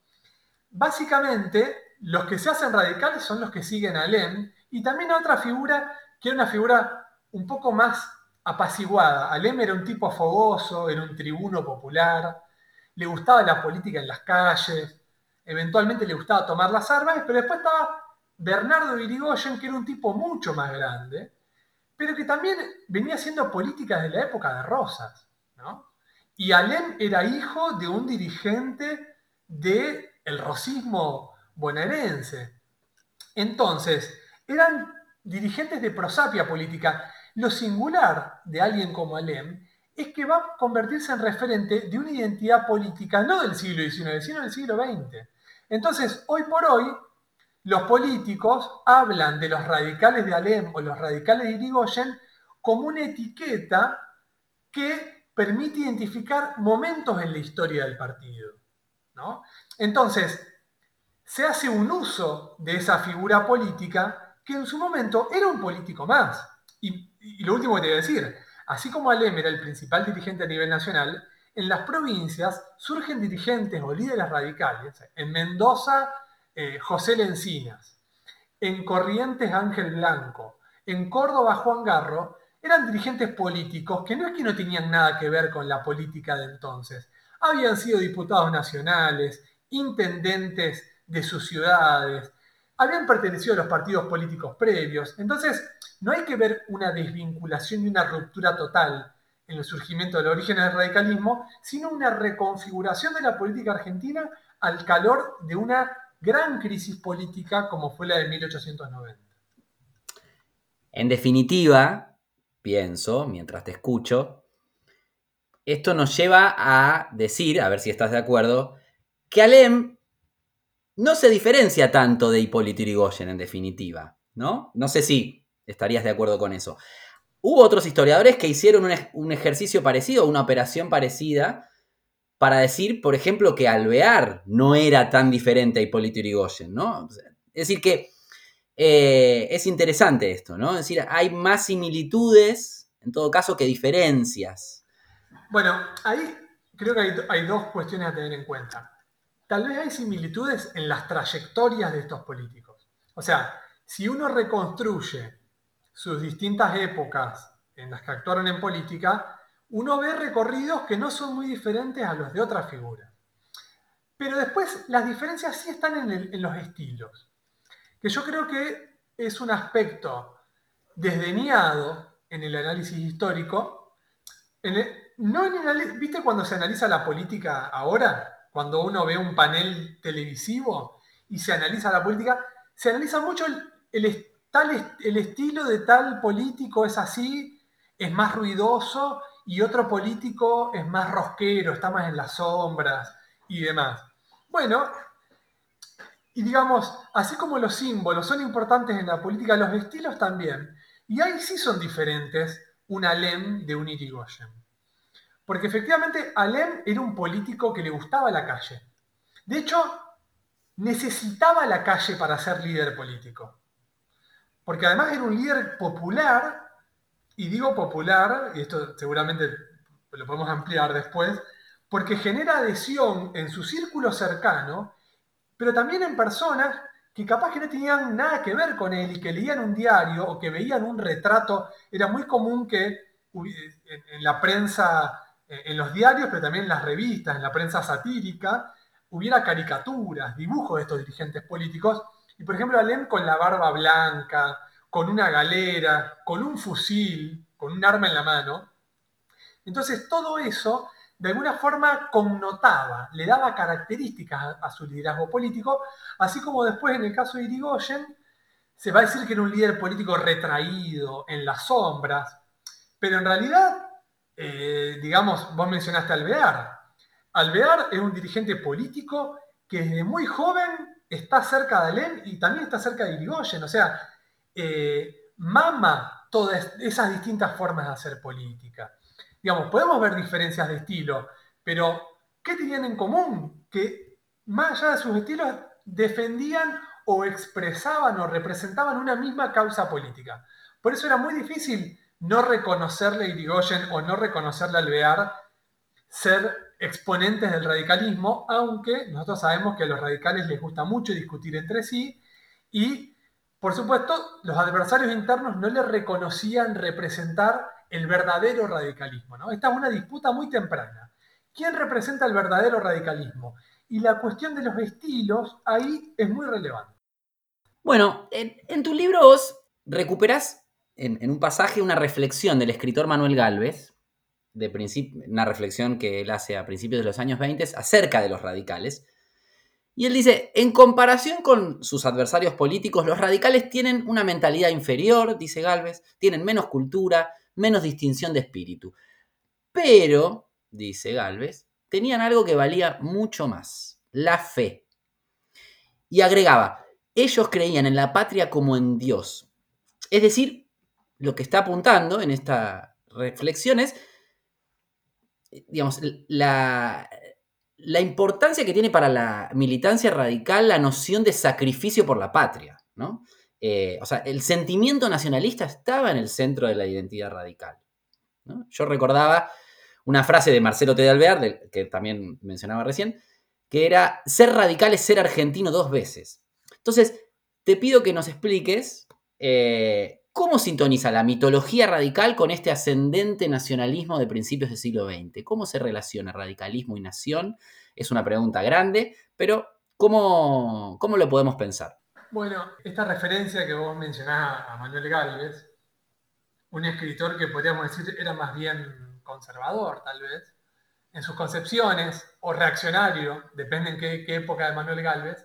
básicamente los que se hacen radicales son los que siguen a Alem y también a otra figura que era una figura un poco más apaciguada. Alem era un tipo fogoso, era un tribuno popular, le gustaba la política en las calles, eventualmente le gustaba tomar las armas, pero después estaba Bernardo Irigoyen, que era un tipo mucho más grande, pero que también venía haciendo políticas de la época de Rosas. Y Alem era hijo de un dirigente del el rosismo bonaerense. Entonces, eran dirigentes de prosapia política. Lo singular de alguien como Alem es que va a convertirse en referente de una identidad política no del siglo XIX, sino del siglo XX. Entonces, hoy por hoy, los políticos hablan de los radicales de Alem o los radicales de Irigoyen como una etiqueta que permite identificar momentos en la historia del partido. Entonces, se hace un uso de esa figura política que en su momento era un político más. Y, y lo último que te voy a decir, Así como Alem era el principal dirigente a nivel nacional, en las provincias surgen dirigentes o líderes radicales. En Mendoza, eh, José Lencinas. En Corrientes, Ángel Blanco. En Córdoba, Juan Garro. Eran dirigentes políticos que no es que no tenían nada que ver con la política de entonces. Habían sido diputados nacionales, intendentes de sus ciudades, habían pertenecido a los partidos políticos previos. Entonces, no hay que ver una desvinculación y una ruptura total en el surgimiento del origen del radicalismo, sino una reconfiguración de la política argentina al calor de una gran crisis política como fue la de 1890. En definitiva, pienso, mientras te escucho, esto nos lleva a decir, a ver si estás de acuerdo, que Alem no se diferencia tanto de Hipólito Yrigoyen, en definitiva, ¿no? No sé si estarías de acuerdo con eso. Hubo otros historiadores que hicieron un, ejercicio parecido, una operación parecida, para decir, por ejemplo, que Alvear no era tan diferente a Hipólito Yrigoyen, ¿no? Es decir, que eh, es interesante esto, ¿no? Es decir, hay más similitudes, en todo caso, que diferencias. Bueno, ahí creo que hay dos cuestiones a tener en cuenta tal vez hay similitudes en las trayectorias de estos políticos. O sea, si uno reconstruye sus distintas épocas en las que actuaron en política, uno ve recorridos que no son muy diferentes a los de otras figuras. Pero después las diferencias sí están en, los estilos, que yo creo que es un aspecto desdeñado en el análisis histórico. ¿Viste cuando se analiza la política ahora? Cuando uno ve un panel televisivo y se analiza la política, se analiza mucho el, estilo de tal político es así, es más ruidoso y otro político es más rosquero, está más en las sombras y demás. Bueno, y digamos, así como los símbolos son importantes en la política, los estilos también. Y ahí sí son diferentes un Alem de un Irigoyen. Porque efectivamente Alem era un político que le gustaba la calle. De hecho, necesitaba la calle para ser líder político. Porque además era un líder popular, y digo popular, y esto seguramente lo podemos ampliar después, porque genera adhesión en su círculo cercano, pero también en personas que capaz que no tenían nada que ver con él y que leían un diario o que veían un retrato. Era muy común que en la prensa en los diarios, pero también en las revistas, en la prensa satírica, hubiera caricaturas, dibujos de estos dirigentes políticos. Y por ejemplo, Alem con la barba blanca, con una galera, con un fusil, con un arma en la mano. Entonces todo eso de alguna forma connotaba, le daba características a, su liderazgo político, así como después en el caso de Irigoyen, se va a decir que era un líder político retraído, en las sombras, pero en realidad eh, digamos, vos mencionaste Alvear. Alvear es un dirigente político que desde muy joven está cerca de Alem y también está cerca de Irigoyen. O sea, eh, mama todas esas distintas formas de hacer política. Digamos, podemos ver diferencias de estilo, pero ¿qué tenían en común? Que más allá de sus estilos defendían o expresaban o representaban una misma causa política. Por eso era muy difícil no reconocerle a Irigoyen o no reconocerle a Alvear ser exponentes del radicalismo, aunque nosotros sabemos que a los radicales les gusta mucho discutir entre sí y, por supuesto, los adversarios internos no le reconocían representar el verdadero radicalismo. ¿no? Esta es una disputa muy temprana. ¿Quién representa el verdadero radicalismo? y la cuestión de los estilos ahí es muy relevante. Bueno, en, tu libro vos recuperás en, un pasaje una reflexión del escritor Manuel Galvez, de una reflexión que él hace a principios de los años 20 acerca de los radicales. Y él dice, en comparación con sus adversarios políticos, los radicales tienen una mentalidad inferior, dice Galvez, tienen menos cultura, menos distinción de espíritu. Pero, dice Galvez, tenían algo que valía mucho más, la fe. Y agregaba, ellos creían en la patria como en Dios. Es decir, lo que está apuntando en esta reflexión es, digamos, la, la importancia que tiene para la militancia radical la noción de sacrificio por la patria. ¿no? Eh, o sea, el sentimiento nacionalista estaba en el centro de la identidad radical. Yo recordaba una frase de Marcelo T. de Alvear, que también mencionaba recién, que era, ser radical es ser argentino dos veces. Entonces, te pido que nos expliques eh, cómo sintoniza la mitología radical con este ascendente nacionalismo de principios del siglo XX. ¿Cómo se relaciona radicalismo y nación? Es una pregunta grande, pero ¿cómo, cómo lo podemos pensar? Bueno, esta referencia que vos mencionás a Manuel Gálvez, un escritor que podríamos decir era más bien conservador, tal vez, en sus concepciones, o reaccionario, depende en qué, época de Manuel Galvez,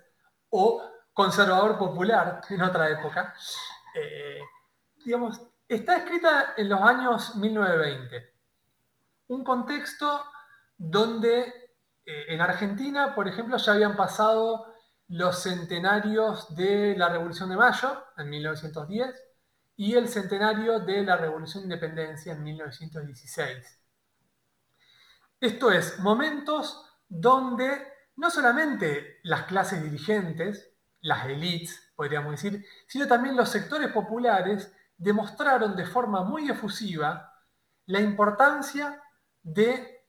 o conservador popular en otra época, eh, está escrita en los años 1920. Un contexto donde eh, en Argentina, por ejemplo, ya habían pasado los centenarios de la Revolución de Mayo, en 1910, y el centenario de la Revolución de Independencia en 1916. Esto es, momentos donde no solamente las clases dirigentes, las élites, podríamos decir, sino también los sectores populares demostraron de forma muy efusiva la importancia de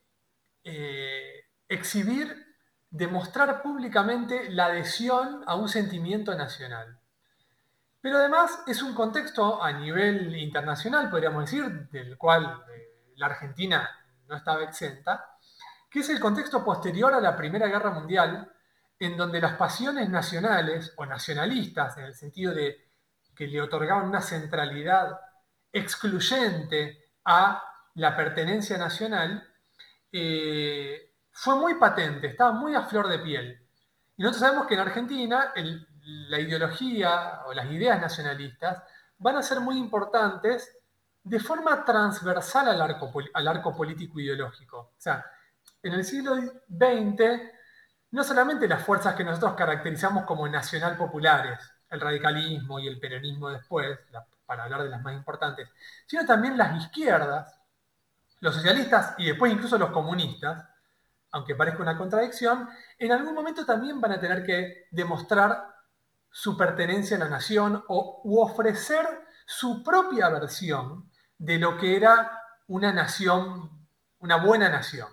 eh, exhibir, demostrar públicamente la adhesión a un sentimiento nacional. Pero además es un contexto a nivel internacional, podríamos decir, del cual eh, la Argentina no estaba exenta, que es el contexto posterior a la Primera Guerra Mundial, en donde las pasiones nacionales o nacionalistas, en el sentido de que le otorgaban una centralidad excluyente a la pertenencia nacional, eh, fue muy patente, estaba muy a flor de piel. Y nosotros sabemos que en Argentina la ideología o las ideas nacionalistas van a ser muy importantes de forma transversal al arco, al arco político ideológico. O sea, en el siglo XX, no solamente las fuerzas que nosotros caracterizamos como nacional populares, el radicalismo y el peronismo después, para hablar de las más importantes, sino también las izquierdas, los socialistas y después incluso los comunistas, aunque parezca una contradicción, en algún momento también van a tener que demostrar su pertenencia a la nación o u ofrecer su propia versión de lo que era una nación, una buena nación.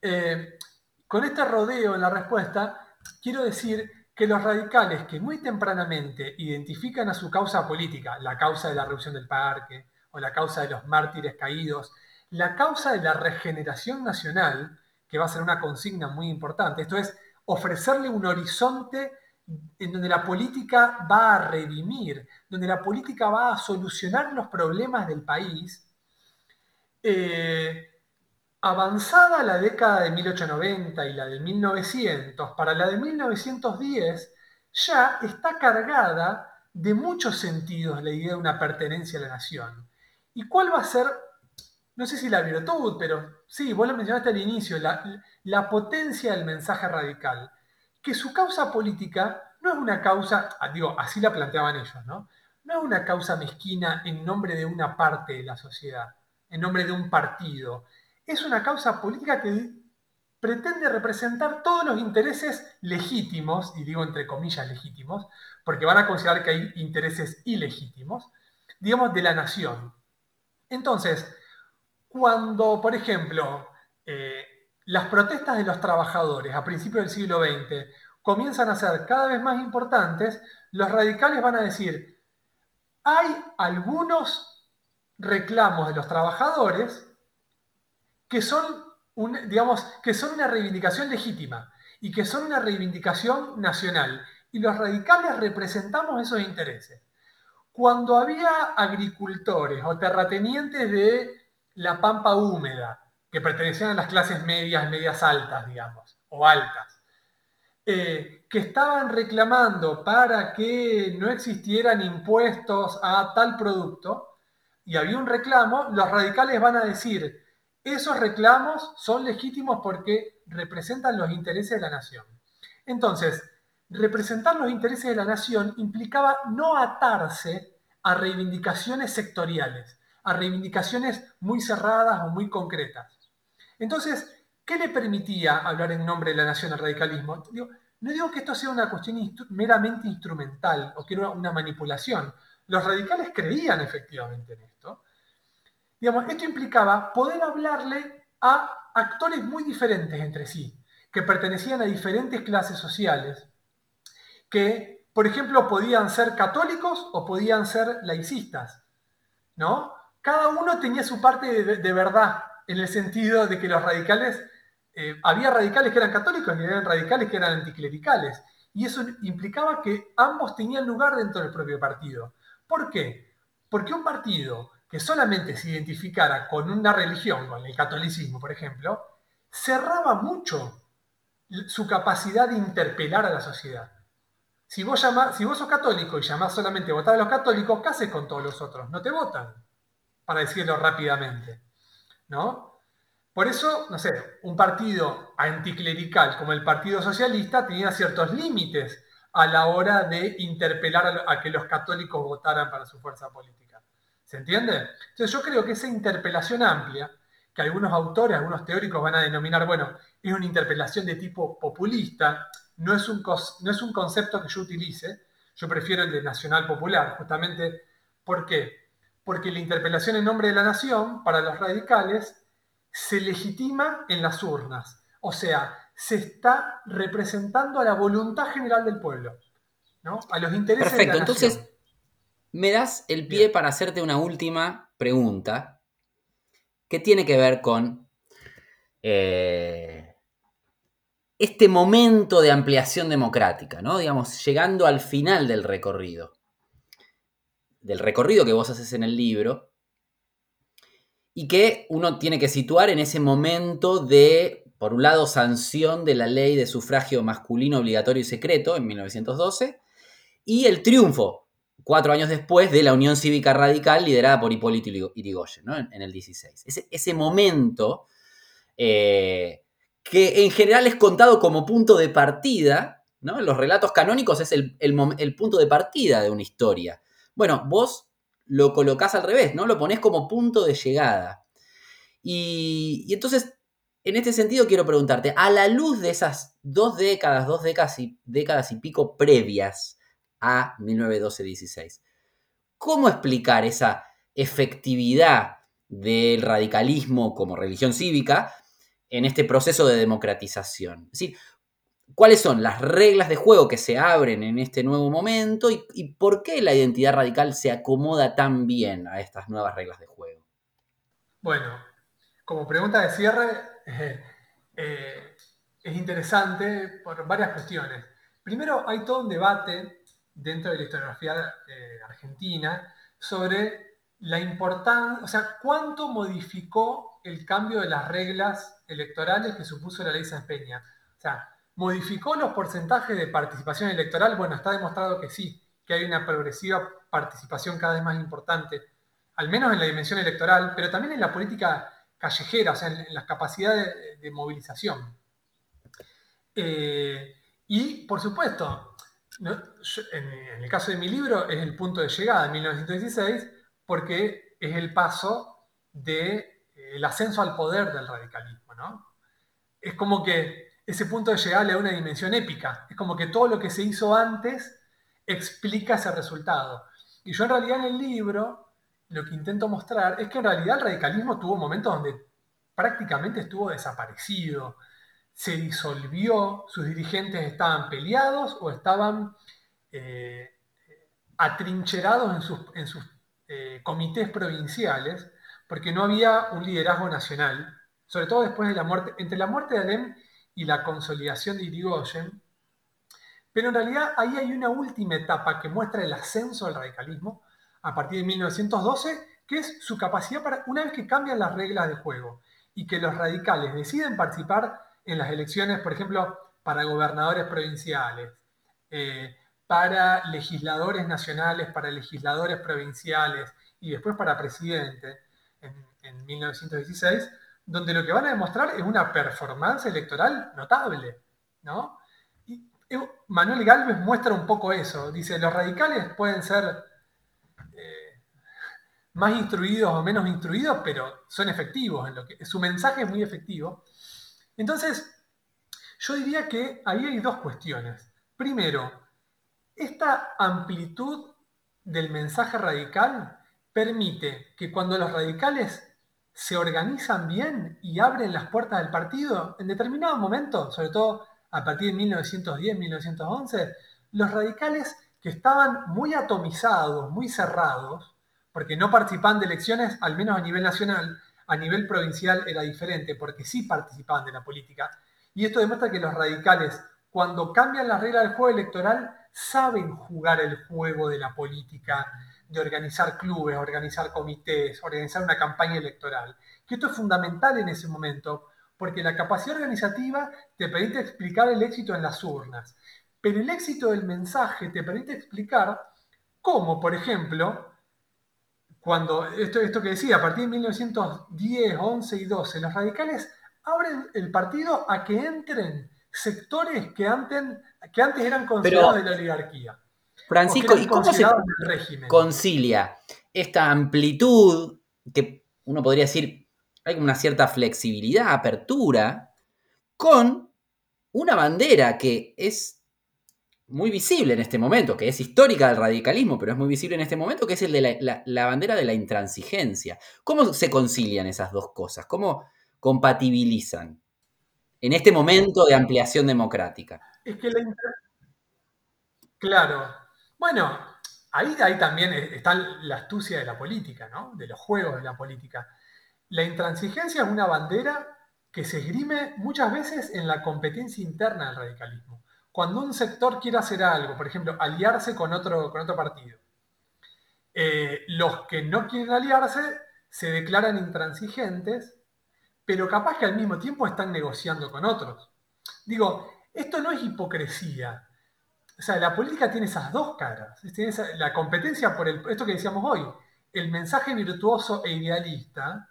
Eh, con este rodeo en la respuesta, quiero decir que los radicales que muy tempranamente identifican a su causa política, la causa de la revolución del parque o la causa de los mártires caídos, la causa de la regeneración nacional, que va a ser una consigna muy importante, esto es ofrecerle un horizonte en donde la política va a redimir, donde la política va a solucionar los problemas del país, eh, avanzada la década de 1890 y la de 1900, para la de 1910 ya está cargada de muchos sentidos la idea de una pertenencia a la nación. ¿Y cuál va a ser, no sé si la virtud, pero sí, vos lo mencionaste al inicio, la, la potencia del mensaje radical? que su causa política no es una causa, ah, digo, así la planteaban ellos, ¿no? No es una causa mezquina en nombre de una parte de la sociedad, en nombre de un partido. Es una causa política que pretende representar todos los intereses legítimos, y digo entre comillas legítimos, porque van a considerar que hay intereses ilegítimos, digamos, de la nación. Entonces, cuando, por ejemplo, eh, las protestas de los trabajadores a principios del siglo XX comienzan a ser cada vez más importantes, los radicales van a decir, hay algunos reclamos de los trabajadores que son, digamos, que son una reivindicación legítima. y que son una reivindicación nacional. Y los radicales representamos esos intereses. Cuando había agricultores o terratenientes de la pampa húmeda, que pertenecían a las clases medias, medias altas, digamos, o altas, eh, que estaban reclamando para que no existieran impuestos a tal producto, y había un reclamo, los radicales van a decir, esos reclamos son legítimos porque representan los intereses de la nación. Entonces, representar los intereses de la nación implicaba no atarse a reivindicaciones sectoriales, a reivindicaciones muy cerradas o muy concretas. Entonces, ¿qué le permitía hablar en nombre de la nación al radicalismo? no digo que esto sea una cuestión meramente instrumental o que era una manipulación. Los radicales creían efectivamente en. Digamos, esto implicaba poder hablarle a actores muy diferentes entre sí, que pertenecían a diferentes clases sociales, que, por ejemplo, podían ser católicos o podían ser laicistas, ¿no? Cada uno tenía su parte de verdad en el sentido de que los radicales, eh, había radicales que eran católicos y había radicales que eran anticlericales. Y eso implicaba que ambos tenían lugar dentro del propio partido. ¿Por qué? Porque un partido que solamente se identificara con una religión, con el catolicismo, por ejemplo, cerraba mucho su capacidad de interpelar a la sociedad. Si vos, sos católico y llamás solamente a votar a los católicos, ¿qué haces con todos los otros? No te votan, para decirlo rápidamente. ¿no? Por eso, no sé, un partido anticlerical como el Partido Socialista tenía ciertos límites a la hora de interpelar a, que los católicos votaran para su fuerza política. ¿Se entiende? Entonces yo creo que esa interpelación amplia, que algunos autores, algunos teóricos van a denominar, bueno, es una interpelación de tipo populista, no es un, no es un concepto que yo utilice, yo prefiero el de nacional popular, justamente, ¿por qué? porque la interpelación en nombre de la nación, para los radicales, se legitima en las urnas. O sea, se está representando a la voluntad general del pueblo, ¿no? a los intereses Perfecto, de la nación. entonces me das el pie para hacerte una última pregunta. Que tiene que ver con eh, este momento de ampliación democrática, ¿no? Digamos, llegando al final del recorrido. Del recorrido que vos haces en el libro. Y que uno tiene que situar en ese momento de, por un lado, sanción de la ley de sufragio masculino obligatorio y secreto en 1912 y el triunfo, cuatro años después, de la Unión Cívica Radical liderada por Hipólito Yrigoyen ¿no? en, el 16. Ese, momento eh, que en general es contado como punto de partida, ¿no? Los relatos canónicos es el, el punto de partida de una historia. Bueno, vos lo colocás al revés, ¿no? Lo ponés como punto de llegada. Y, entonces, en este sentido, quiero preguntarte, a la luz de esas dos décadas, dos décadas y, décadas y pico previas a 1912-16, ¿cómo explicar esa efectividad del radicalismo como religión cívica en este proceso de democratización? Decir, cuáles son las reglas de juego que se abren en este nuevo momento y, por qué la identidad radical se acomoda tan bien a estas nuevas reglas de juego. Bueno, como pregunta de cierre, eh, es interesante por varias cuestiones. Primero, hay todo un debate dentro de la historiografía eh, argentina sobre la importancia, o sea, cuánto modificó el cambio de las reglas electorales que supuso la ley San Peña. O sea, ¿Modificó los porcentajes de participación electoral? Bueno, está demostrado que sí, que hay una progresiva participación cada vez más importante, al menos en la dimensión electoral, pero también en la política callejera, o sea, en, las capacidades de, movilización. Eh, y, por supuesto, en, el caso de mi libro es el punto de llegada en 1916, porque es el paso del de, ascenso al poder del radicalismo. ¿no? Es como que ese punto de llegarle a una dimensión épica. Es como que todo lo que se hizo antes explica ese resultado. Y yo en realidad en el libro lo que intento mostrar es que en realidad el radicalismo tuvo momentos donde prácticamente estuvo desaparecido, se disolvió, sus dirigentes estaban peleados o estaban eh, atrincherados en sus, eh, comités provinciales, porque no había un liderazgo nacional, sobre todo después de la muerte, entre la muerte de Alem y la consolidación de Irigoyen, pero en realidad ahí hay una última etapa que muestra el ascenso del radicalismo a partir de 1912, que es su capacidad para, una vez que cambian las reglas de juego y que los radicales deciden participar en las elecciones, por ejemplo, para gobernadores provinciales, eh, para legisladores nacionales, para legisladores provinciales y después para presidente en, 1916, donde lo que van a demostrar es una performance electoral notable, ¿no? Y Manuel Galvez muestra un poco eso, dice, los radicales pueden ser eh, más instruidos o menos instruidos, pero son efectivos, en lo que, su mensaje es muy efectivo. Entonces, yo diría que ahí hay dos cuestiones. Primero, esta amplitud del mensaje radical permite que cuando los radicales se organizan bien y abren las puertas del partido, en determinado momento, sobre todo a partir de 1910-1911, los radicales que estaban muy atomizados, muy cerrados, porque no participaban de elecciones, al menos a nivel nacional, a nivel provincial era diferente, porque sí participaban de la política. Y esto demuestra que los radicales, cuando cambian las reglas del juego electoral, saben jugar el juego de la política, de organizar clubes, organizar comités, organizar una campaña electoral. Que esto es fundamental en ese momento, porque la capacidad organizativa te permite explicar el éxito en las urnas, pero el éxito del mensaje te permite explicar cómo, por ejemplo, cuando esto, esto que decía, a partir de 1910, 11 y 12, los radicales abren el partido a que entren sectores que antes, que antes eran considerados de la oligarquía. Francisco, ¿y cómo se concilia esta amplitud que uno podría decir hay una cierta flexibilidad, apertura, con una bandera que es muy visible en este momento, que es histórica del radicalismo, pero es muy visible en este momento, que es el de la, la bandera de la intransigencia. ¿Cómo se concilian esas dos cosas? ¿Cómo compatibilizan? en este momento de ampliación democrática. Es que la Claro. Bueno, ahí, ahí también está la astucia de la política, ¿no? De los juegos de la política. La intransigencia es una bandera que se esgrime muchas veces en la competencia interna del radicalismo. Cuando un sector quiere hacer algo, por ejemplo, aliarse con otro, con otro partido, eh, los que no quieren aliarse se declaran intransigentes pero capaz que al mismo tiempo están negociando con otros. Digo, esto no es hipocresía. O sea, la política tiene esas dos caras. la competencia por el, esto que decíamos hoy, el mensaje virtuoso e idealista,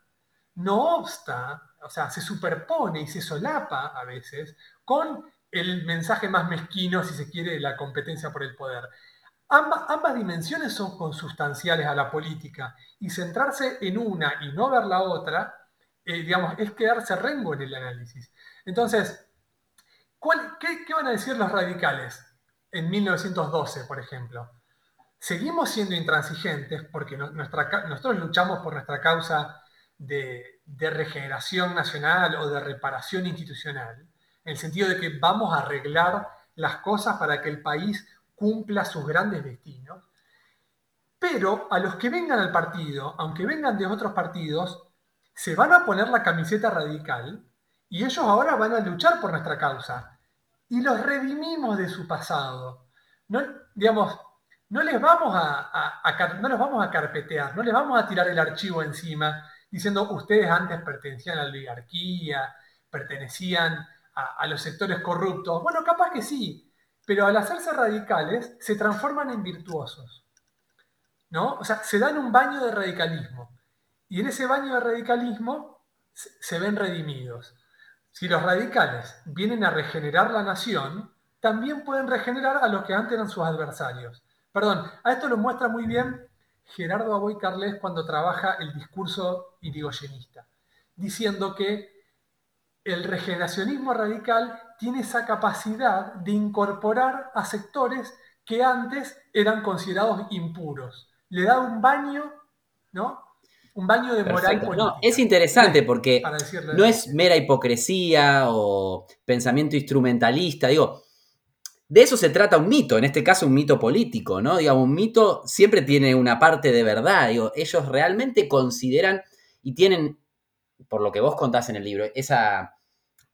no obsta, o sea, se superpone y se solapa a veces con el mensaje más mezquino, si se quiere, de la competencia por el poder. Ambas, ambas, dimensiones son consustanciales a la política y centrarse en una y no ver la otra eh, digamos, es quedarse rengo en el análisis. Entonces, qué, van a decir los radicales en 1912, por ejemplo? Seguimos siendo intransigentes porque nosotros luchamos por nuestra causa de, de regeneración nacional o de reparación institucional, en el sentido de que vamos a arreglar las cosas para que el país cumpla sus grandes destinos. Pero a los que vengan al partido, aunque vengan de otros partidos, se van a poner la camiseta radical y ellos ahora van a luchar por nuestra causa. Y los redimimos de su pasado. No, digamos, no les vamos a, no los vamos a carpetear, no les vamos a tirar el archivo encima diciendo ustedes antes pertenecían a la oligarquía, pertenecían a, los sectores corruptos. Bueno, capaz que sí, pero al hacerse radicales se transforman en virtuosos. ¿No? O sea, se dan un baño de radicalismo. Y en ese baño de radicalismo se ven redimidos. Si los radicales vienen a regenerar la nación, también pueden regenerar a los que antes eran sus adversarios. Perdón, a esto lo muestra muy bien Gerardo Aboy Carles cuando trabaja el discurso irigoyenista, diciendo que el regeneracionismo radical tiene esa capacidad de incorporar a sectores que antes eran considerados impuros. Le da un baño, ¿no? un baño de moral política. es interesante porque no es mera hipocresía o pensamiento instrumentalista, digo, de eso se trata un mito, en este caso un mito político, ¿no? Digamos, un mito siempre tiene una parte de verdad, digo, ellos realmente consideran y tienen, por lo que vos contás en el libro, esa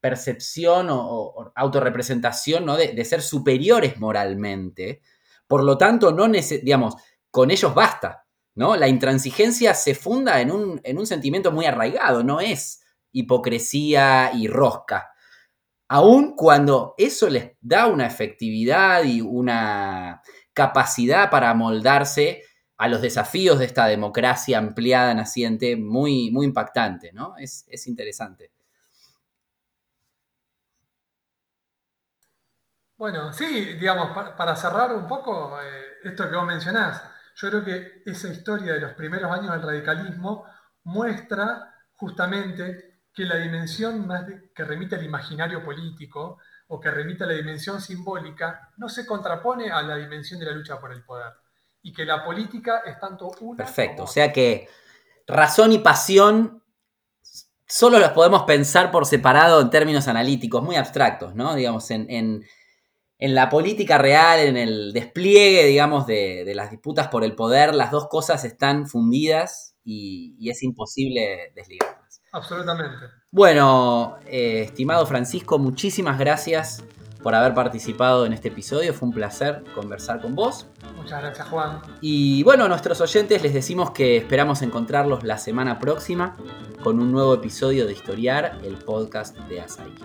percepción o, autorrepresentación ¿no? de, de, ser superiores moralmente. Por lo tanto, no digamos, con ellos basta. ¿no? La intransigencia se funda en un, en un sentimiento muy arraigado, no es hipocresía y rosca. Aun cuando eso les da una efectividad y una capacidad para moldarse a los desafíos de esta democracia ampliada, naciente, muy, muy impactante, ¿no? Es, es interesante. Bueno, sí, digamos, para, cerrar un poco eh, esto que vos mencionás, yo creo que esa historia de los primeros años del radicalismo muestra justamente que la dimensión más que remite al imaginario político o que remite a la dimensión simbólica no se contrapone a la dimensión de la lucha por el poder y que la política es tanto una. Perfecto, o sea que razón y pasión solo las podemos pensar por separado en términos analíticos, muy abstractos, ¿no? Digamos, en, en, en la política real, en el despliegue, digamos, de, de, las disputas por el poder, las dos cosas están fundidas y, y es imposible desligarlas. Absolutamente. Bueno, eh, estimado Francisco, muchísimas gracias por haber participado en este episodio. Fue un placer conversar con vos. Muchas gracias, Juan. Y bueno, a nuestros oyentes les decimos que esperamos encontrarlos la semana próxima con un nuevo episodio de Historiar, el podcast de Asaí.